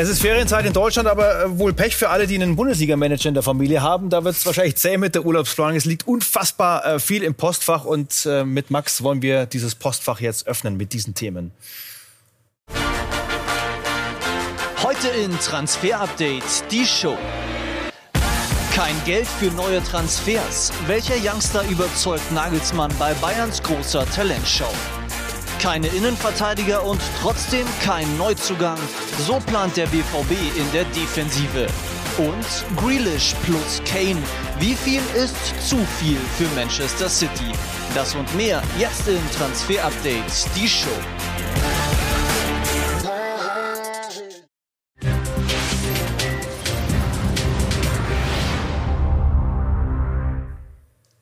Es ist Ferienzeit in Deutschland, aber äh, wohl Pech für alle, die einen Bundesliga-Manager in der Familie haben. Da wird es wahrscheinlich zäh mit der Urlaubsplanung. Es liegt unfassbar äh, viel im Postfach und äh, mit Max wollen wir dieses Postfach jetzt öffnen mit diesen Themen. Heute in Transfer Update die Show. Kein Geld für neue Transfers. Welcher Youngster überzeugt Nagelsmann bei Bayerns großer Talentshow? Keine Innenverteidiger und trotzdem kein Neuzugang. So plant der BVB in der Defensive. Und Grealish plus Kane. Wie viel ist zu viel für Manchester City? Das und mehr jetzt in Transfer Updates, die Show.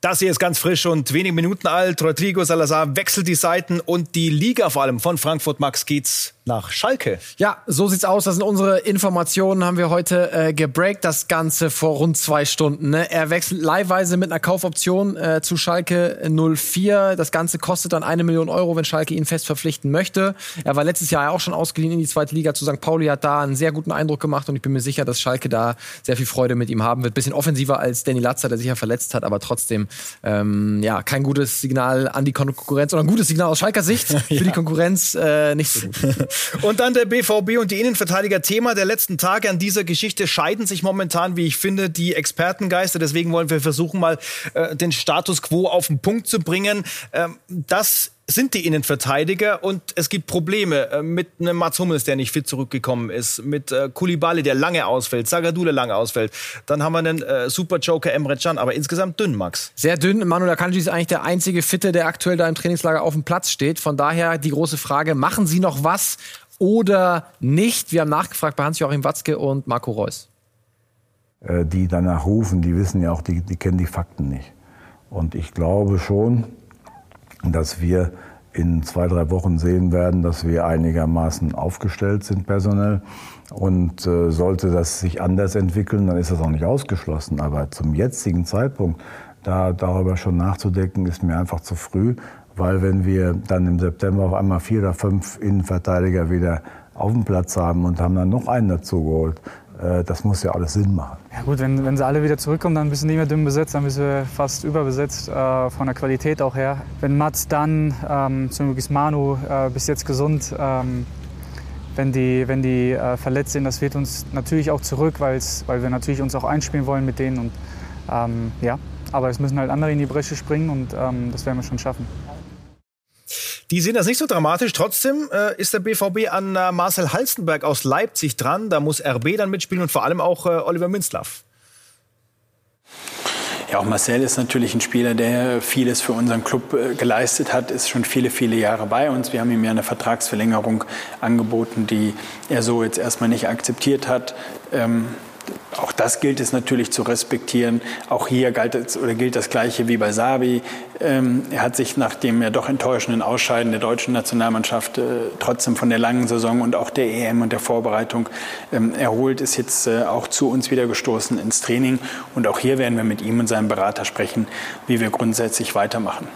Das hier ist ganz frisch und wenige Minuten alt. Rodrigo Salazar wechselt die Seiten und die Liga vor allem von Frankfurt Max geht's nach Schalke. Ja, so sieht's aus. Das sind unsere Informationen. Haben wir heute äh, gebreakt, das Ganze vor rund zwei Stunden. Ne? Er wechselt leihweise mit einer Kaufoption äh, zu Schalke 04. Das Ganze kostet dann eine Million Euro, wenn Schalke ihn fest verpflichten möchte. Er war letztes Jahr auch schon ausgeliehen in die zweite Liga zu St. Pauli, hat da einen sehr guten Eindruck gemacht und ich bin mir sicher, dass Schalke da sehr viel Freude mit ihm haben wird. Bisschen offensiver als Danny Latzer, der sich ja verletzt hat, aber trotzdem ähm, ja kein gutes Signal an die Konkurrenz oder ein gutes Signal aus Schalker Sicht für ja. die Konkurrenz äh, nicht so gut. Und dann der BVB und die Innenverteidiger. Thema der letzten Tage an dieser Geschichte scheiden sich momentan, wie ich finde, die Expertengeister. Deswegen wollen wir versuchen, mal äh, den Status quo auf den Punkt zu bringen. Ähm, das sind die Innenverteidiger und es gibt Probleme äh, mit einem Mats Hummels, der nicht fit zurückgekommen ist, mit äh, Kulibali, der lange ausfällt, Zagadou, lange ausfällt. Dann haben wir einen äh, Super Joker Emre Can, aber insgesamt dünn, Max. Sehr dünn. Manuel Akanji ist eigentlich der einzige Fitte, der aktuell da im Trainingslager auf dem Platz steht. Von daher die große Frage, machen Sie noch was oder nicht? Wir haben nachgefragt bei Hans-Joachim Watzke und Marco Reus. Äh, die danach rufen, die wissen ja auch, die, die kennen die Fakten nicht. Und ich glaube schon, dass wir in zwei, drei Wochen sehen werden, dass wir einigermaßen aufgestellt sind personell. Und äh, sollte das sich anders entwickeln, dann ist das auch nicht ausgeschlossen. Aber zum jetzigen Zeitpunkt, da darüber schon nachzudenken, ist mir einfach zu früh, weil wenn wir dann im September auf einmal vier oder fünf Innenverteidiger wieder auf dem Platz haben und haben dann noch einen dazu geholt, äh, das muss ja alles Sinn machen. Ja gut, wenn, wenn sie alle wieder zurückkommen, dann bist du nicht mehr dünn besetzt, dann bist du fast überbesetzt, äh, von der Qualität auch her. Wenn Mats dann, ähm, zum Beispiel Manu, äh, bis jetzt gesund, ähm, wenn die, wenn die äh, verletzt sind, das wird uns natürlich auch zurück, weil wir natürlich uns auch einspielen wollen mit denen. Und, ähm, ja, aber es müssen halt andere in die Bresche springen und ähm, das werden wir schon schaffen. Die sehen das nicht so dramatisch. Trotzdem äh, ist der BVB an äh, Marcel Halstenberg aus Leipzig dran. Da muss RB dann mitspielen und vor allem auch äh, Oliver Minzlaff. Ja, auch Marcel ist natürlich ein Spieler, der vieles für unseren Club äh, geleistet hat, ist schon viele, viele Jahre bei uns. Wir haben ihm ja eine Vertragsverlängerung angeboten, die er so jetzt erstmal nicht akzeptiert hat. Ähm, auch das gilt es natürlich zu respektieren. Auch hier galt es, oder gilt das Gleiche wie bei Sabi. Ähm, er hat sich nach dem ja doch enttäuschenden Ausscheiden der deutschen Nationalmannschaft äh, trotzdem von der langen Saison und auch der EM und der Vorbereitung ähm, erholt, ist jetzt äh, auch zu uns wieder gestoßen ins Training. Und auch hier werden wir mit ihm und seinem Berater sprechen, wie wir grundsätzlich weitermachen.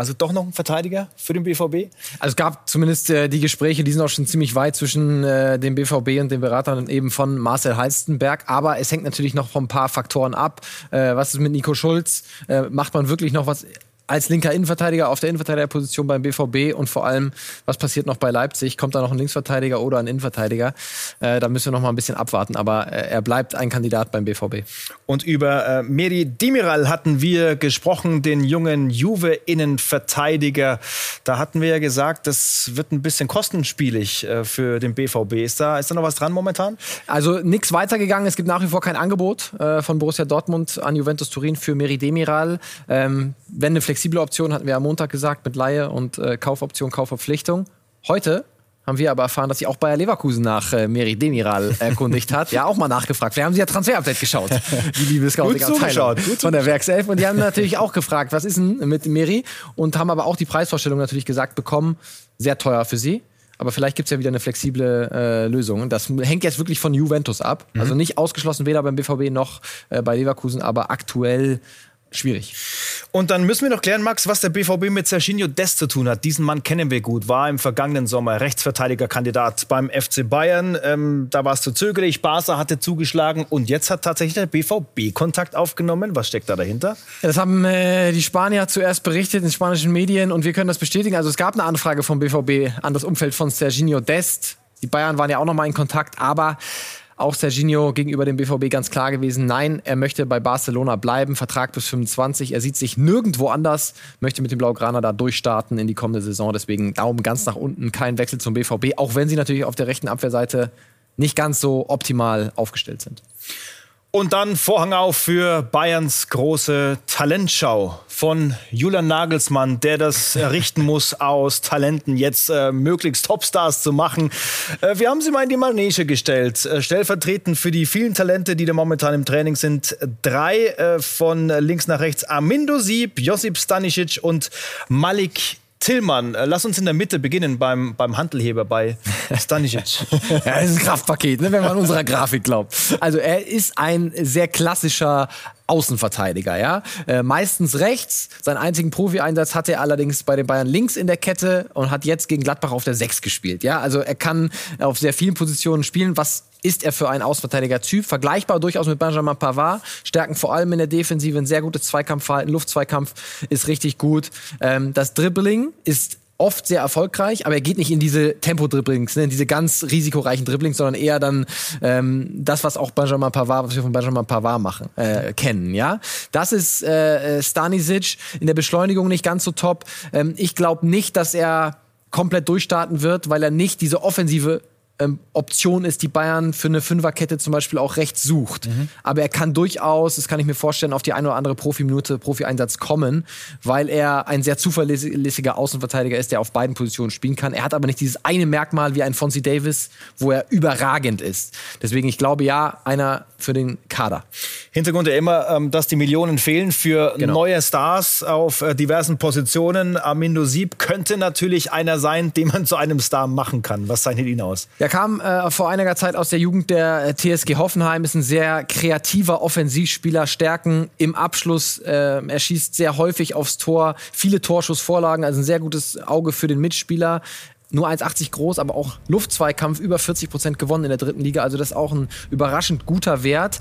Also doch noch ein Verteidiger für den BVB? Also es gab zumindest äh, die Gespräche, die sind auch schon ziemlich weit zwischen äh, dem BVB und den Beratern eben von Marcel Halstenberg. Aber es hängt natürlich noch von ein paar Faktoren ab. Äh, was ist mit Nico Schulz? Äh, macht man wirklich noch was als linker Innenverteidiger auf der Innenverteidigerposition beim BVB und vor allem, was passiert noch bei Leipzig? Kommt da noch ein Linksverteidiger oder ein Innenverteidiger? Äh, da müssen wir noch mal ein bisschen abwarten, aber äh, er bleibt ein Kandidat beim BVB. Und über äh, Meri Demiral hatten wir gesprochen, den jungen Juve-Innenverteidiger. Da hatten wir ja gesagt, das wird ein bisschen kostenspielig äh, für den BVB. Ist da, ist da noch was dran momentan? Also nichts weitergegangen. Es gibt nach wie vor kein Angebot äh, von Borussia Dortmund an Juventus Turin für Meri Demiral. Ähm, wenn eine flexible Option hatten wir am Montag gesagt mit Laie und äh, Kaufoption, Kaufverpflichtung. Heute haben wir aber erfahren, dass sich auch Bayer Leverkusen nach äh, Meri Demiral erkundigt hat. ja, auch mal nachgefragt. Wir haben sie ja Transfer-Update geschaut, die liebe Scouting-Abteilung von der Werkself. Und die haben natürlich auch gefragt, was ist denn mit Meri? Und haben aber auch die Preisvorstellung natürlich gesagt bekommen, sehr teuer für sie. Aber vielleicht gibt es ja wieder eine flexible äh, Lösung. Das hängt jetzt wirklich von Juventus ab. Mhm. Also nicht ausgeschlossen weder beim BVB noch äh, bei Leverkusen, aber aktuell schwierig. Und dann müssen wir noch klären, Max, was der BVB mit Serginho Dest zu tun hat. Diesen Mann kennen wir gut, war im vergangenen Sommer Rechtsverteidigerkandidat beim FC Bayern. Ähm, da war es zu zögerlich, Barca hatte zugeschlagen und jetzt hat tatsächlich der BVB Kontakt aufgenommen. Was steckt da dahinter? Ja, das haben äh, die Spanier zuerst berichtet in spanischen Medien und wir können das bestätigen. Also es gab eine Anfrage vom BVB an das Umfeld von Serginho Dest. Die Bayern waren ja auch noch mal in Kontakt, aber auch Serginho gegenüber dem BVB ganz klar gewesen, nein, er möchte bei Barcelona bleiben, Vertrag bis 25. Er sieht sich nirgendwo anders, möchte mit dem Blaugrana da durchstarten in die kommende Saison. Deswegen Daumen ganz nach unten, kein Wechsel zum BVB, auch wenn sie natürlich auf der rechten Abwehrseite nicht ganz so optimal aufgestellt sind. Und dann Vorhang auf für Bayerns große Talentschau von Julian Nagelsmann, der das errichten muss, aus Talenten jetzt äh, möglichst Topstars zu machen. Äh, wir haben sie mal in die Manege gestellt. Äh, stellvertretend für die vielen Talente, die da momentan im Training sind. Drei äh, von links nach rechts. Amindo Sieb, Josip Stanisic und Malik Tillmann, äh, lass uns in der Mitte beginnen beim, beim Handelheber bei Stanisic. ja, das ist ein Kraftpaket, ne, wenn man unserer Grafik glaubt. Also er ist ein sehr klassischer Außenverteidiger, ja. Äh, meistens rechts. Seinen einzigen Profi-Einsatz hatte er allerdings bei den Bayern links in der Kette und hat jetzt gegen Gladbach auf der 6 gespielt, ja. Also er kann auf sehr vielen Positionen spielen, was ist er für ein Außenverteidiger-Typ. Vergleichbar durchaus mit Benjamin Pavard. Stärken vor allem in der Defensive, ein sehr gutes Zweikampfverhalten. Luftzweikampf ist richtig gut. Ähm, das Dribbling ist oft sehr erfolgreich, aber er geht nicht in diese Tempo-Dribblings, ne, in diese ganz risikoreichen Dribblings, sondern eher dann ähm, das, was auch Benjamin Pavard, was wir von Benjamin Pavard machen, äh, kennen, ja. Das ist äh, äh Stanisic in der Beschleunigung nicht ganz so top. Ähm, ich glaube nicht, dass er komplett durchstarten wird, weil er nicht diese offensive ähm, Option ist, die Bayern für eine Fünferkette zum Beispiel auch rechts sucht. Mhm. Aber er kann durchaus, das kann ich mir vorstellen, auf die eine oder andere Profiminute, Profi-Einsatz kommen, weil er ein sehr zuverlässiger Außenverteidiger ist, der auf beiden Positionen spielen kann. Er hat aber nicht dieses eine Merkmal wie ein Fonzie Davis, wo er überragend ist. Deswegen, ich glaube, ja, einer für den Kader. Hintergrund ja immer, ähm, dass die Millionen fehlen für genau. neue Stars auf äh, diversen Positionen. Amindo Sieb könnte natürlich einer sein, den man zu einem Star machen kann. Was zeichnet ihn aus? Ja, kam äh, vor einiger Zeit aus der Jugend der äh, TSG Hoffenheim, ist ein sehr kreativer Offensivspieler, Stärken im Abschluss, äh, er schießt sehr häufig aufs Tor, viele Torschussvorlagen, also ein sehr gutes Auge für den Mitspieler nur 1,80 groß, aber auch Luftzweikampf über 40 Prozent gewonnen in der dritten Liga. Also das ist auch ein überraschend guter Wert.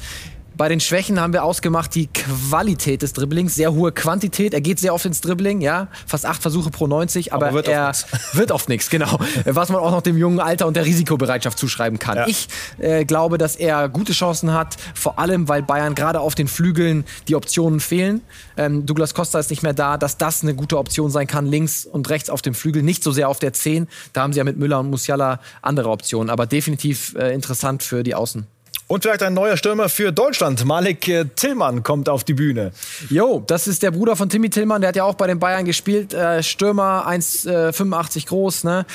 Bei den Schwächen haben wir ausgemacht die Qualität des Dribblings, sehr hohe Quantität. Er geht sehr oft ins Dribbling, ja, fast acht Versuche pro 90, aber, aber wird er oft wird oft nichts, genau. Was man auch noch dem jungen Alter und der Risikobereitschaft zuschreiben kann. Ja. Ich äh, glaube, dass er gute Chancen hat, vor allem weil Bayern gerade auf den Flügeln die Optionen fehlen. Ähm, Douglas Costa ist nicht mehr da, dass das eine gute Option sein kann, links und rechts auf dem Flügel, nicht so sehr auf der 10. Da haben sie ja mit Müller und Musiala andere Optionen, aber definitiv äh, interessant für die Außen. Und vielleicht ein neuer Stürmer für Deutschland. Malik äh, Tillmann kommt auf die Bühne. Jo, das ist der Bruder von Timmy Tillmann. Der hat ja auch bei den Bayern gespielt. Äh, Stürmer 1,85 äh, groß, ne?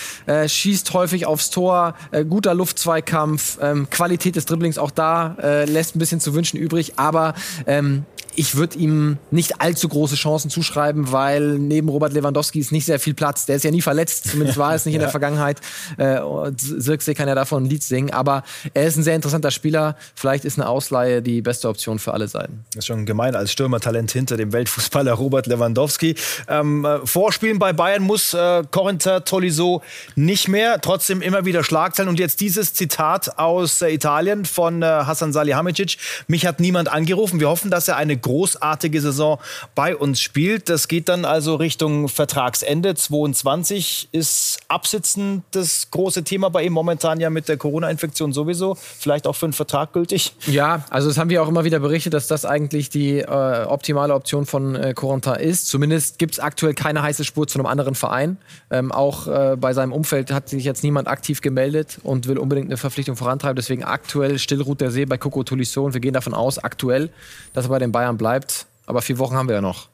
Schießt häufig aufs Tor. Guter Luftzweikampf. Ähm, Qualität des Dribblings auch da. Lässt ein bisschen zu wünschen übrig. Aber ähm, ich würde ihm nicht allzu große Chancen zuschreiben, weil neben Robert Lewandowski ist nicht sehr viel Platz. Der ist ja nie verletzt, zumindest war es nicht ja. in der Vergangenheit. Äh, Sirkse kann ja davon ein Lied singen, aber er ist ein sehr interessanter Spieler. Vielleicht ist eine Ausleihe die beste Option für alle Seiten. Das ist schon gemein als Stürmertalent hinter dem Weltfußballer Robert Lewandowski. Ähm, äh, vorspielen bei Bayern muss äh, Corentin Tolisso nicht mehr, trotzdem immer wieder Schlagzeilen. Und jetzt dieses Zitat aus äh, Italien von äh, Hassan Salihamidzic. Mich hat niemand angerufen. Wir hoffen, dass er eine großartige Saison bei uns spielt. Das geht dann also Richtung Vertragsende 22. Ist Absitzen das große Thema bei ihm momentan ja mit der Corona-Infektion sowieso? Vielleicht auch für einen Vertrag gültig? Ja, also das haben wir auch immer wieder berichtet, dass das eigentlich die äh, optimale Option von äh, Corentin ist. Zumindest gibt es aktuell keine heiße Spur zu einem anderen Verein. Ähm, auch äh, bei seinem Umfeld hat sich jetzt niemand aktiv gemeldet und will unbedingt eine Verpflichtung vorantreiben. Deswegen aktuell still ruht der See bei Coco Tolisso und wir gehen davon aus, aktuell, dass er bei den Bayern Bayern bleibt. Aber vier Wochen haben wir ja noch.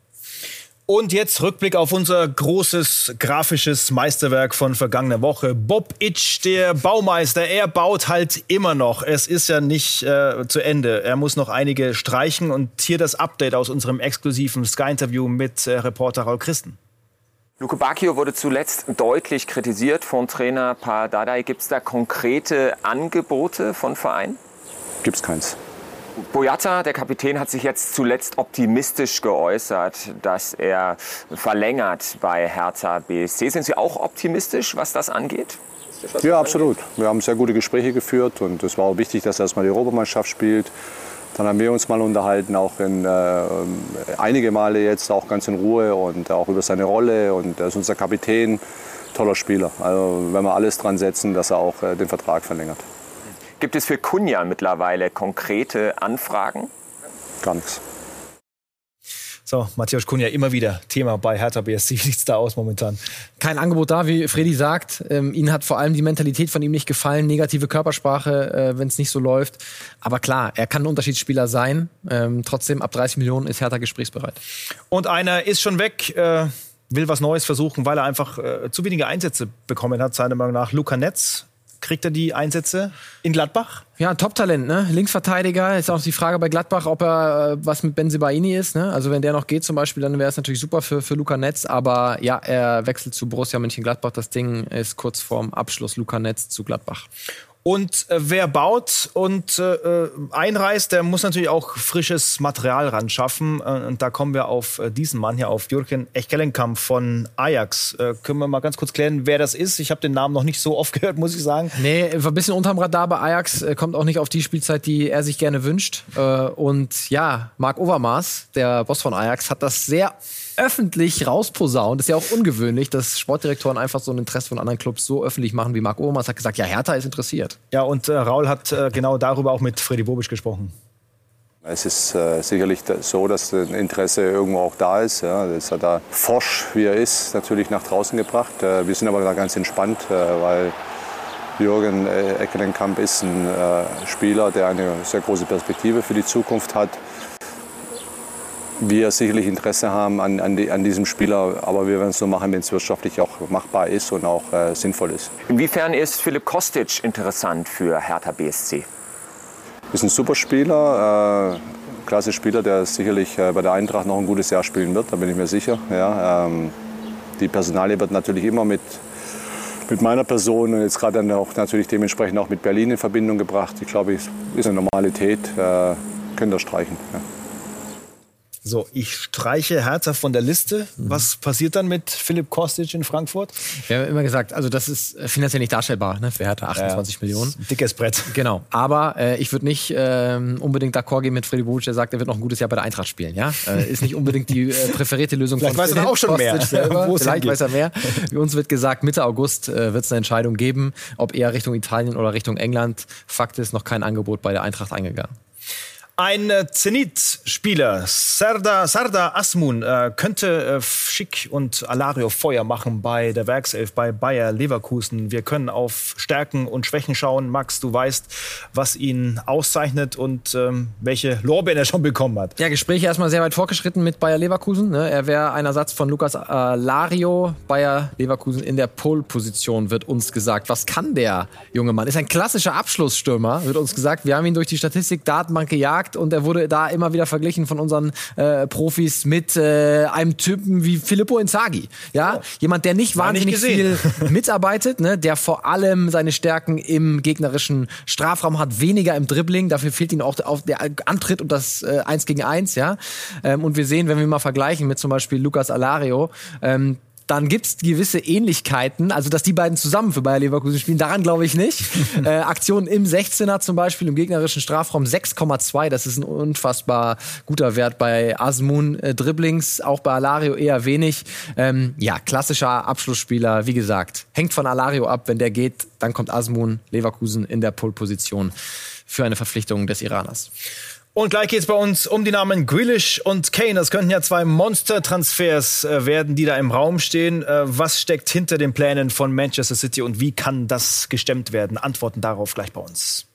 Und jetzt Rückblick auf unser großes grafisches Meisterwerk von vergangener Woche. Bob Itch, der Baumeister, er baut halt immer noch. Es ist ja nicht äh, zu Ende. Er muss noch einige streichen. Und hier das Update aus unserem exklusiven Sky-Interview mit äh, Reporter Raul Christen. Luke Bacchio wurde zuletzt deutlich kritisiert von Trainer Pardadei. Gibt es da konkrete Angebote von Vereinen? Gibt es keins. Boyata, der Kapitän, hat sich jetzt zuletzt optimistisch geäußert, dass er verlängert bei Hertha BSC. Sind Sie auch optimistisch, was das angeht? Ja, absolut. Wir haben sehr gute Gespräche geführt und es war auch wichtig, dass er erstmal die Europameisterschaft spielt. Dann haben wir uns mal unterhalten, auch in, äh, einige Male jetzt, auch ganz in Ruhe und auch über seine Rolle. Und er ist unser Kapitän, toller Spieler. Also wenn wir alles dran setzen, dass er auch äh, den Vertrag verlängert. Gibt es für Kunja mittlerweile konkrete Anfragen? Gar nichts. So, Matthias Kunja immer wieder Thema bei Hertha BSC. Wie sieht es da aus momentan? Kein Angebot da, wie Freddy sagt. Ähm, ihnen hat vor allem die Mentalität von ihm nicht gefallen, negative Körpersprache, äh, wenn es nicht so läuft. Aber klar, er kann ein Unterschiedsspieler sein. Ähm, trotzdem, ab 30 Millionen ist Hertha gesprächsbereit. Und einer ist schon weg. Äh will was Neues versuchen, weil er einfach äh, zu wenige Einsätze bekommen hat, seiner Meinung nach. Luca Netz Kriegt er die Einsätze in Gladbach? Ja, Top-Talent, ne? Linksverteidiger. Ist auch die Frage bei Gladbach, ob er äh, was mit Benzibaini ist. Ne? Also wenn der noch geht zum Beispiel, dann wäre es natürlich super für, für Luca Netz. Aber ja, er wechselt zu Borussia Mönchengladbach. Das Ding ist kurz vorm Abschluss. Luca Netz zu Gladbach. Und äh, wer baut und äh, äh, einreist, der muss natürlich auch frisches Material ran schaffen. Äh, und da kommen wir auf äh, diesen Mann hier, auf Jürgen Echkelenkamp von Ajax. Äh, können wir mal ganz kurz klären, wer das ist? Ich habe den Namen noch nicht so oft gehört, muss ich sagen. Nee, war ein bisschen unterm Radar bei Ajax. Kommt auch nicht auf die Spielzeit, die er sich gerne wünscht. und ja, Marc Overmars, der Boss von Ajax, hat das sehr öffentlich rausposaunt. Das ist ja auch ungewöhnlich, dass Sportdirektoren einfach so ein Interesse von anderen Clubs so öffentlich machen wie Marc Overmars hat gesagt, ja, Hertha ist interessiert. Ja, und äh, Raul hat äh, genau darüber auch mit Freddy Bobic gesprochen. Es ist äh, sicherlich so, dass ein Interesse irgendwo auch da ist. Ja. Das hat er forsch, wie er ist, natürlich nach draußen gebracht. Äh, wir sind aber da ganz entspannt, äh, weil Jürgen äh, Eckelenkamp ist ein äh, Spieler, der eine sehr große Perspektive für die Zukunft hat wir sicherlich Interesse haben an, an, die, an, diesem Spieler, aber wir werden es nur machen, wenn es wirtschaftlich auch machbar ist und auch äh, sinnvoll ist. Inwiefern ist Philipp Kostic interessant für Hertha BSC? Ist ein super Spieler, äh, klasse Spieler, der sicherlich äh, bei der Eintracht noch ein gutes Jahr spielen wird, da bin ich mir sicher. Ja, ähm, die Personalie wird natürlich immer mit, mit meiner Person und jetzt gerade dann auch natürlich dementsprechend auch mit Berlin in Verbindung gebracht. Ich glaube, es ist eine Normalität, äh, können das streichen. Ja. So, ich streiche Hertha von der Liste. Mhm. Was passiert dann mit Philipp Kostic in Frankfurt? Wir haben immer gesagt, also das ist äh, finanziell nicht darstellbar ne, für Hertha, 28 ja, Millionen. dickes Brett. Genau, aber äh, ich würde nicht äh, unbedingt d'accord gehen mit Freddy Bobic, der sagt, er wird noch ein gutes Jahr bei der Eintracht spielen. Ja, äh, Ist nicht unbedingt die äh, präferierte Lösung Vielleicht von weiß er auch schon Kostic mehr. selber. Vielleicht weiß er mehr. Wie uns wird gesagt, Mitte August äh, wird es eine Entscheidung geben, ob eher Richtung Italien oder Richtung England. Fakt ist, noch kein Angebot bei der Eintracht eingegangen. Ein äh, Zenit-Spieler, Sarda, Sarda Asmun, äh, könnte äh, Schick und Alario Feuer machen bei der Werkself, bei Bayer Leverkusen. Wir können auf Stärken und Schwächen schauen. Max, du weißt, was ihn auszeichnet und ähm, welche Lorbeeren er schon bekommen hat. Ja, Gespräche erstmal sehr weit fortgeschritten mit Bayer Leverkusen. Ne? Er wäre ein Ersatz von Lukas Alario. Bayer Leverkusen in der Pole-Position, wird uns gesagt. Was kann der junge Mann? Ist ein klassischer Abschlussstürmer, wird uns gesagt. Wir haben ihn durch die Statistik-Datenbank gejagt gesagt und er wurde da immer wieder verglichen von unseren äh, Profis mit äh, einem Typen wie Filippo Inzaghi. Ja, oh. jemand, der nicht wahnsinnig nicht viel mitarbeitet, ne, der vor allem seine Stärken im gegnerischen Strafraum hat, weniger im Dribbling. Dafür fehlt ihm auch der Antritt und das äh, Eins gegen Eins. Ja, ähm, und wir sehen, wenn wir mal vergleichen mit zum Beispiel Lucas Alario, ähm, dann gibt es gewisse Ähnlichkeiten. Also, dass die beiden zusammen für Bayer Leverkusen spielen, daran glaube ich nicht. äh, Aktionen im 16er zum Beispiel, im gegnerischen Strafraum 6,2. Das ist ein unfassbar guter Wert bei Asmun. Äh, Dribblings, auch bei Alario eher wenig. Ähm, ja, klassischer Abschlussspieler, wie gesagt. Hängt von Alario ab. Wenn der geht, dann kommt Asmun Leverkusen in der Pole-Position für eine Verpflichtung des Iraners. Und gleich geht es bei uns um die Namen Grealish und Kane. Das könnten ja zwei Monster-Transfers äh, werden, die da im Raum stehen. Äh, was steckt hinter den Plänen von Manchester City und wie kann das gestemmt werden? Antworten darauf gleich bei uns.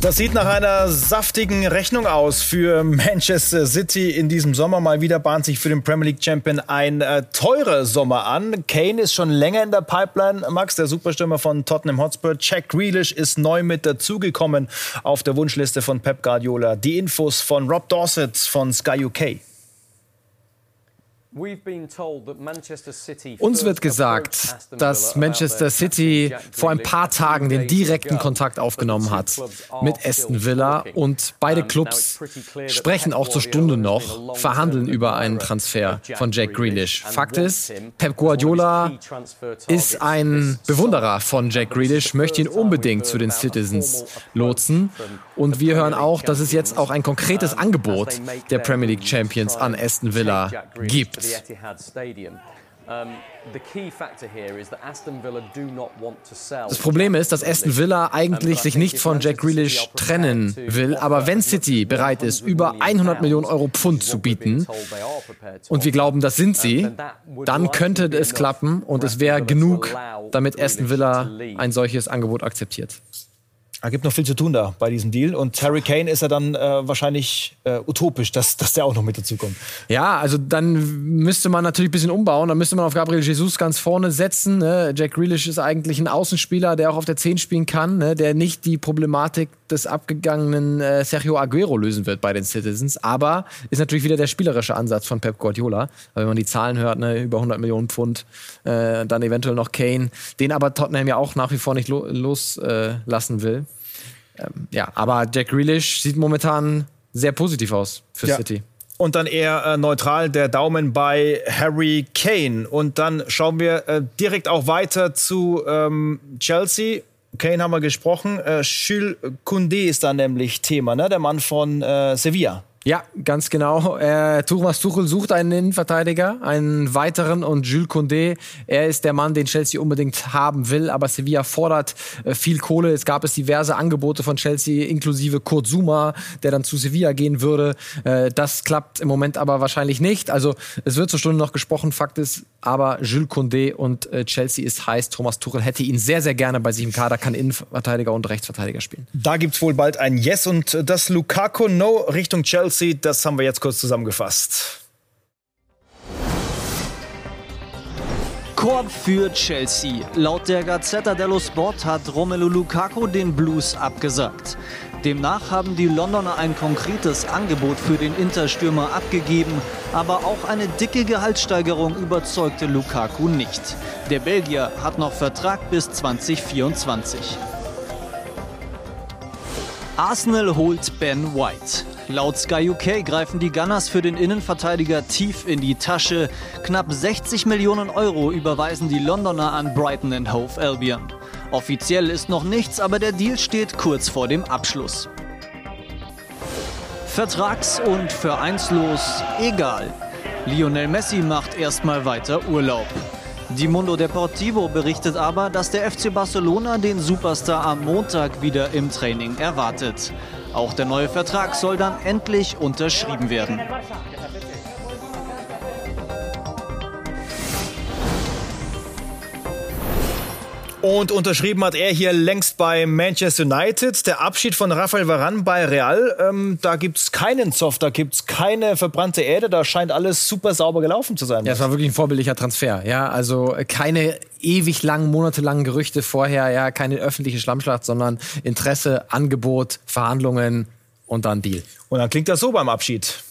Das sieht nach einer saftigen Rechnung aus für Manchester City in diesem Sommer. Mal wieder bahnt sich für den Premier League Champion ein äh, teurer Sommer an. Kane ist schon länger in der Pipeline. Max, der Superstürmer von Tottenham Hotspur. Jack Grealish ist neu mit dazugekommen auf der Wunschliste von Pep Guardiola. Die Infos von Rob Dorset von Sky UK. Uns wird gesagt, dass Manchester City vor ein paar Tagen den direkten Kontakt aufgenommen hat mit Aston Villa und beide Clubs sprechen auch zur Stunde noch, verhandeln über einen Transfer von Jack Grealish. Fakt ist, Pep Guardiola ist ein Bewunderer von Jack Grealish, möchte ihn unbedingt zu den Citizens lotsen und wir hören auch, dass es jetzt auch ein konkretes Angebot der Premier League Champions an Aston Villa gibt. Das Problem ist, dass Aston Villa eigentlich sich nicht von Jack Grealish trennen will, aber wenn City bereit ist, über 100 Millionen Euro Pfund zu bieten, und wir glauben, das sind sie, dann könnte es klappen und es wäre genug, damit Aston Villa ein solches Angebot akzeptiert. Da gibt noch viel zu tun da bei diesem Deal. Und Harry Kane ist ja dann äh, wahrscheinlich äh, utopisch, dass, dass der auch noch mit dazu kommt. Ja, also dann müsste man natürlich ein bisschen umbauen. Dann müsste man auf Gabriel Jesus ganz vorne setzen. Ne? Jack Grealish ist eigentlich ein Außenspieler, der auch auf der 10 spielen kann, ne? der nicht die Problematik des abgegangenen äh, Sergio Aguero lösen wird bei den Citizens. Aber ist natürlich wieder der spielerische Ansatz von Pep Guardiola. Aber wenn man die Zahlen hört, ne? über 100 Millionen Pfund, äh, dann eventuell noch Kane, den aber Tottenham ja auch nach wie vor nicht lo loslassen äh, will. Ähm, ja, aber Jack Grealish sieht momentan sehr positiv aus für ja. City. Und dann eher äh, neutral der Daumen bei Harry Kane. Und dann schauen wir äh, direkt auch weiter zu ähm, Chelsea. Kane haben wir gesprochen. Äh, Jules Koundé ist da nämlich Thema, ne? der Mann von äh, Sevilla. Ja, ganz genau. Äh, Thomas Tuchel sucht einen Innenverteidiger, einen weiteren und Jules Condé, er ist der Mann, den Chelsea unbedingt haben will, aber Sevilla fordert äh, viel Kohle. Es gab es diverse Angebote von Chelsea, inklusive Kurt Zuma, der dann zu Sevilla gehen würde. Äh, das klappt im Moment aber wahrscheinlich nicht. Also es wird zur Stunde noch gesprochen, Fakt ist, aber Jules Condé und Chelsea ist heiß. Thomas Tuchel hätte ihn sehr, sehr gerne bei sich im Kader, kann Innenverteidiger und Rechtsverteidiger spielen. Da gibt's wohl bald ein Yes und das Lukaku No Richtung Chelsea aussieht, das haben wir jetzt kurz zusammengefasst. Korb für Chelsea. Laut der Gazzetta dello Sport hat Romelu Lukaku den Blues abgesagt. Demnach haben die Londoner ein konkretes Angebot für den Interstürmer abgegeben, aber auch eine dicke Gehaltssteigerung überzeugte Lukaku nicht. Der Belgier hat noch Vertrag bis 2024. Arsenal holt Ben White. Laut Sky UK greifen die Gunners für den Innenverteidiger tief in die Tasche. Knapp 60 Millionen Euro überweisen die Londoner an Brighton Hove Albion. Offiziell ist noch nichts, aber der Deal steht kurz vor dem Abschluss. Vertrags- und vereinslos egal. Lionel Messi macht erstmal weiter Urlaub. Die Mundo Deportivo berichtet aber, dass der FC Barcelona den Superstar am Montag wieder im Training erwartet. Auch der neue Vertrag soll dann endlich unterschrieben werden. Und unterschrieben hat er hier längst bei Manchester United. Der Abschied von Rafael Varane bei Real, ähm, da es keinen Soft, da gibt es keine verbrannte Erde, da scheint alles super sauber gelaufen zu sein. Ja, es war wirklich ein vorbildlicher Transfer. Ja, also keine ewig langen, monatelangen Gerüchte vorher, ja, keine öffentliche Schlammschlacht, sondern Interesse, Angebot, Verhandlungen und dann Deal. Und dann klingt das so beim Abschied.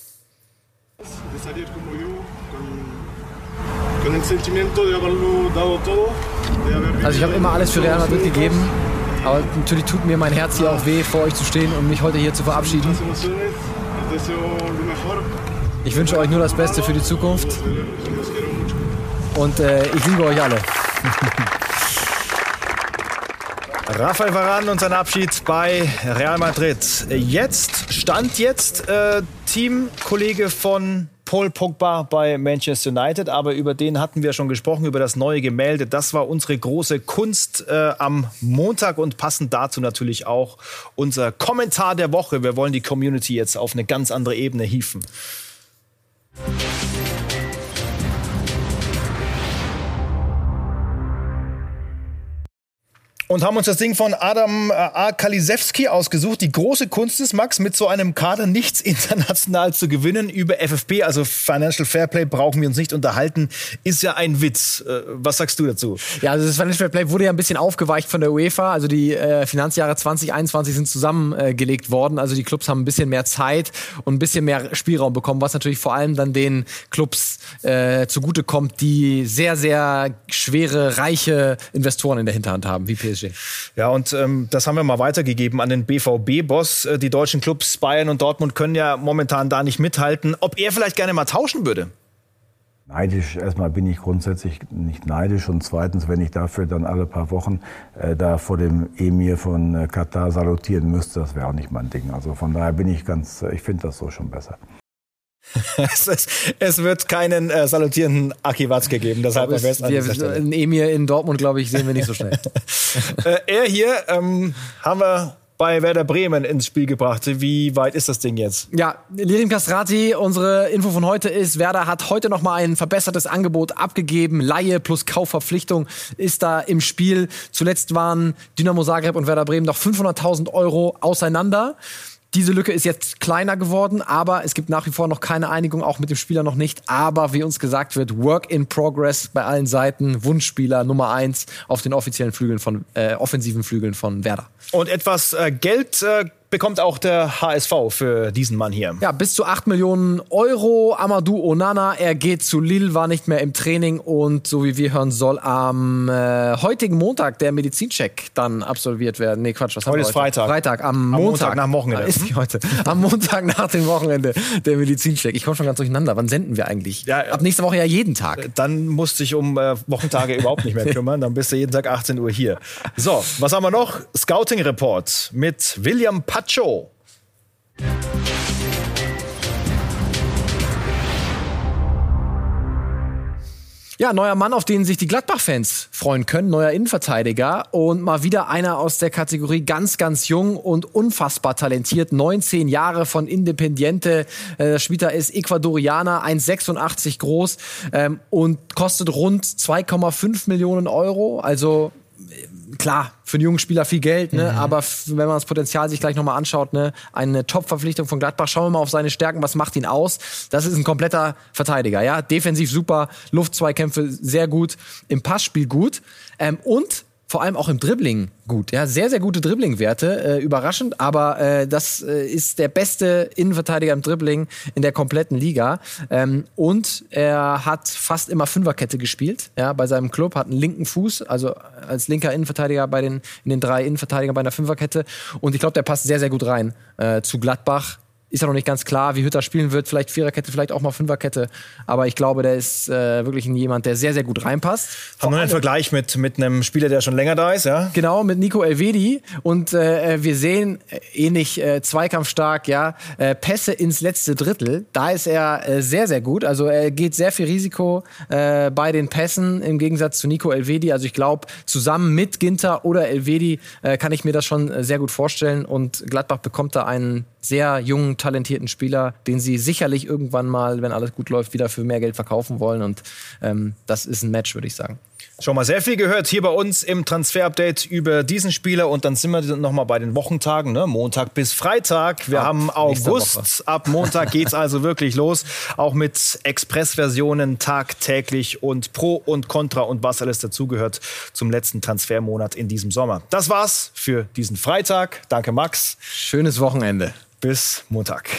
Also ich habe immer alles für Real Madrid gegeben, aber natürlich tut mir mein Herz hier auch weh, vor euch zu stehen und mich heute hier zu verabschieden. Ich wünsche euch nur das Beste für die Zukunft und äh, ich liebe euch alle. Rafael Varane und sein Abschied bei Real Madrid. Jetzt, Stand jetzt, äh, Teamkollege von Paul Pogba bei Manchester United, aber über den hatten wir schon gesprochen, über das neue Gemälde. Das war unsere große Kunst äh, am Montag und passend dazu natürlich auch unser Kommentar der Woche. Wir wollen die Community jetzt auf eine ganz andere Ebene hieven. Und haben uns das Ding von Adam äh, A. Kalisewski ausgesucht. Die große Kunst ist, Max, mit so einem Kader nichts international zu gewinnen über FFP, also Financial Fairplay, brauchen wir uns nicht unterhalten, ist ja ein Witz. Äh, was sagst du dazu? Ja, also das Financial Fairplay wurde ja ein bisschen aufgeweicht von der UEFA. Also die äh, Finanzjahre 2021 sind zusammengelegt worden. Also die Clubs haben ein bisschen mehr Zeit und ein bisschen mehr Spielraum bekommen, was natürlich vor allem dann den Clubs äh, zugutekommt, die sehr, sehr schwere, reiche Investoren in der Hinterhand haben, wie PSG. PSG. Ja, und ähm, das haben wir mal weitergegeben an den BVB-Boss. Äh, die deutschen Clubs Bayern und Dortmund können ja momentan da nicht mithalten. Ob er vielleicht gerne mal tauschen würde? Neidisch, erstmal bin ich grundsätzlich nicht neidisch und zweitens, wenn ich dafür dann alle paar Wochen äh, da vor dem Emir von äh, Katar salutieren müsste, das wäre auch nicht mein Ding. Also von daher bin ich ganz, äh, ich finde das so schon besser. es, ist, es, wird keinen äh, salutierenden Aki Watzke geben, das halten wir fest. An wir, ein Emir in Dortmund, glaube ich, sehen wir nicht so schnell. äh, er hier ähm, haben wir bei Werder Bremen ins Spiel gebracht. Wie weit ist das Ding jetzt? Ja, Lirim Kastrati, unsere Info von heute ist, Werder hat heute noch mal ein verbessertes Angebot abgegeben. Laie plus Kaufverpflichtung ist da im Spiel. Zuletzt waren Dynamo Zagreb und Werder Bremen noch 500.000 Euro auseinander. Diese Lücke ist jetzt kleiner geworden, aber es gibt nach wie vor noch keine Einigung, auch mit dem Spieler noch nicht. Aber wie uns gesagt wird, Work in Progress bei allen Seiten. Wunschspieler Nummer eins auf den offiziellen Flügeln von äh, offensiven Flügeln von Werder. Und etwas äh, Geld äh, bekommt auch der HSV für diesen Mann hier. Ja, bis zu 8 Millionen Euro. Amadou Onana, er geht zu Lille, war nicht mehr im Training und so wie wir hören, soll am äh, heutigen Montag der Medizincheck dann absolviert werden. Nee, Quatsch, was heute haben wir heute? ist Freitag. Freitag, am, am Montag. Montag nach dem Wochenende. Ist wie heute. Am Montag nach dem Wochenende der Medizincheck. Ich komme schon ganz durcheinander. Wann senden wir eigentlich? Ja, Ab nächster Woche ja jeden Tag. Dann musst du dich um äh, Wochentage überhaupt nicht mehr kümmern. Dann bist du jeden Tag 18 Uhr hier. So, was haben wir noch? Scouting Report mit William Pacho. Ja, neuer Mann, auf den sich die Gladbach-Fans freuen können, neuer Innenverteidiger und mal wieder einer aus der Kategorie ganz, ganz jung und unfassbar talentiert. 19 Jahre von Independiente. Äh, Spieler ist Ecuadorianer, 1,86 groß ähm, und kostet rund 2,5 Millionen Euro. Also klar, für einen jungen Spieler viel Geld, ne? Mhm. aber wenn man das Potenzial sich gleich nochmal anschaut, ne? eine Top-Verpflichtung von Gladbach, schauen wir mal auf seine Stärken, was macht ihn aus? Das ist ein kompletter Verteidiger, ja, defensiv super, Luftzweikämpfe sehr gut, im Passspiel gut ähm, und vor allem auch im Dribbling gut. Ja, sehr, sehr gute Dribbling-Werte, äh, überraschend, aber äh, das äh, ist der beste Innenverteidiger im Dribbling in der kompletten Liga. Ähm, und er hat fast immer Fünferkette gespielt, ja, bei seinem Club, hat einen linken Fuß, also als linker Innenverteidiger bei den, in den drei Innenverteidigern bei einer Fünferkette. Und ich glaube, der passt sehr, sehr gut rein äh, zu Gladbach ist ja noch nicht ganz klar, wie Hütter spielen wird. Vielleicht Viererkette, vielleicht auch mal Fünferkette. Aber ich glaube, der ist äh, wirklich jemand, der sehr, sehr gut reinpasst. Haben wir einen Vergleich mit, mit einem Spieler, der schon länger da ist, ja? Genau, mit Nico Elvedi. Und äh, wir sehen äh, ähnlich äh, zweikampfstark, ja, äh, Pässe ins letzte Drittel. Da ist er äh, sehr, sehr gut. Also er geht sehr viel Risiko äh, bei den Pässen im Gegensatz zu Nico Elvedi. Also ich glaube, zusammen mit Ginter oder Elvedi äh, kann ich mir das schon äh, sehr gut vorstellen. Und Gladbach bekommt da einen sehr jungen, talentierten Spieler, den sie sicherlich irgendwann mal, wenn alles gut läuft, wieder für mehr Geld verkaufen wollen. Und ähm, das ist ein Match, würde ich sagen. Schon mal sehr viel gehört hier bei uns im Transfer-Update über diesen Spieler und dann sind wir noch mal bei den Wochentagen, ne? Montag bis Freitag. Wir ab haben August. Ab Montag geht's also wirklich los, auch mit Express-Versionen tagtäglich und Pro und Contra und was alles dazugehört zum letzten Transfermonat in diesem Sommer. Das war's für diesen Freitag. Danke Max. Schönes Wochenende. Bis Montag.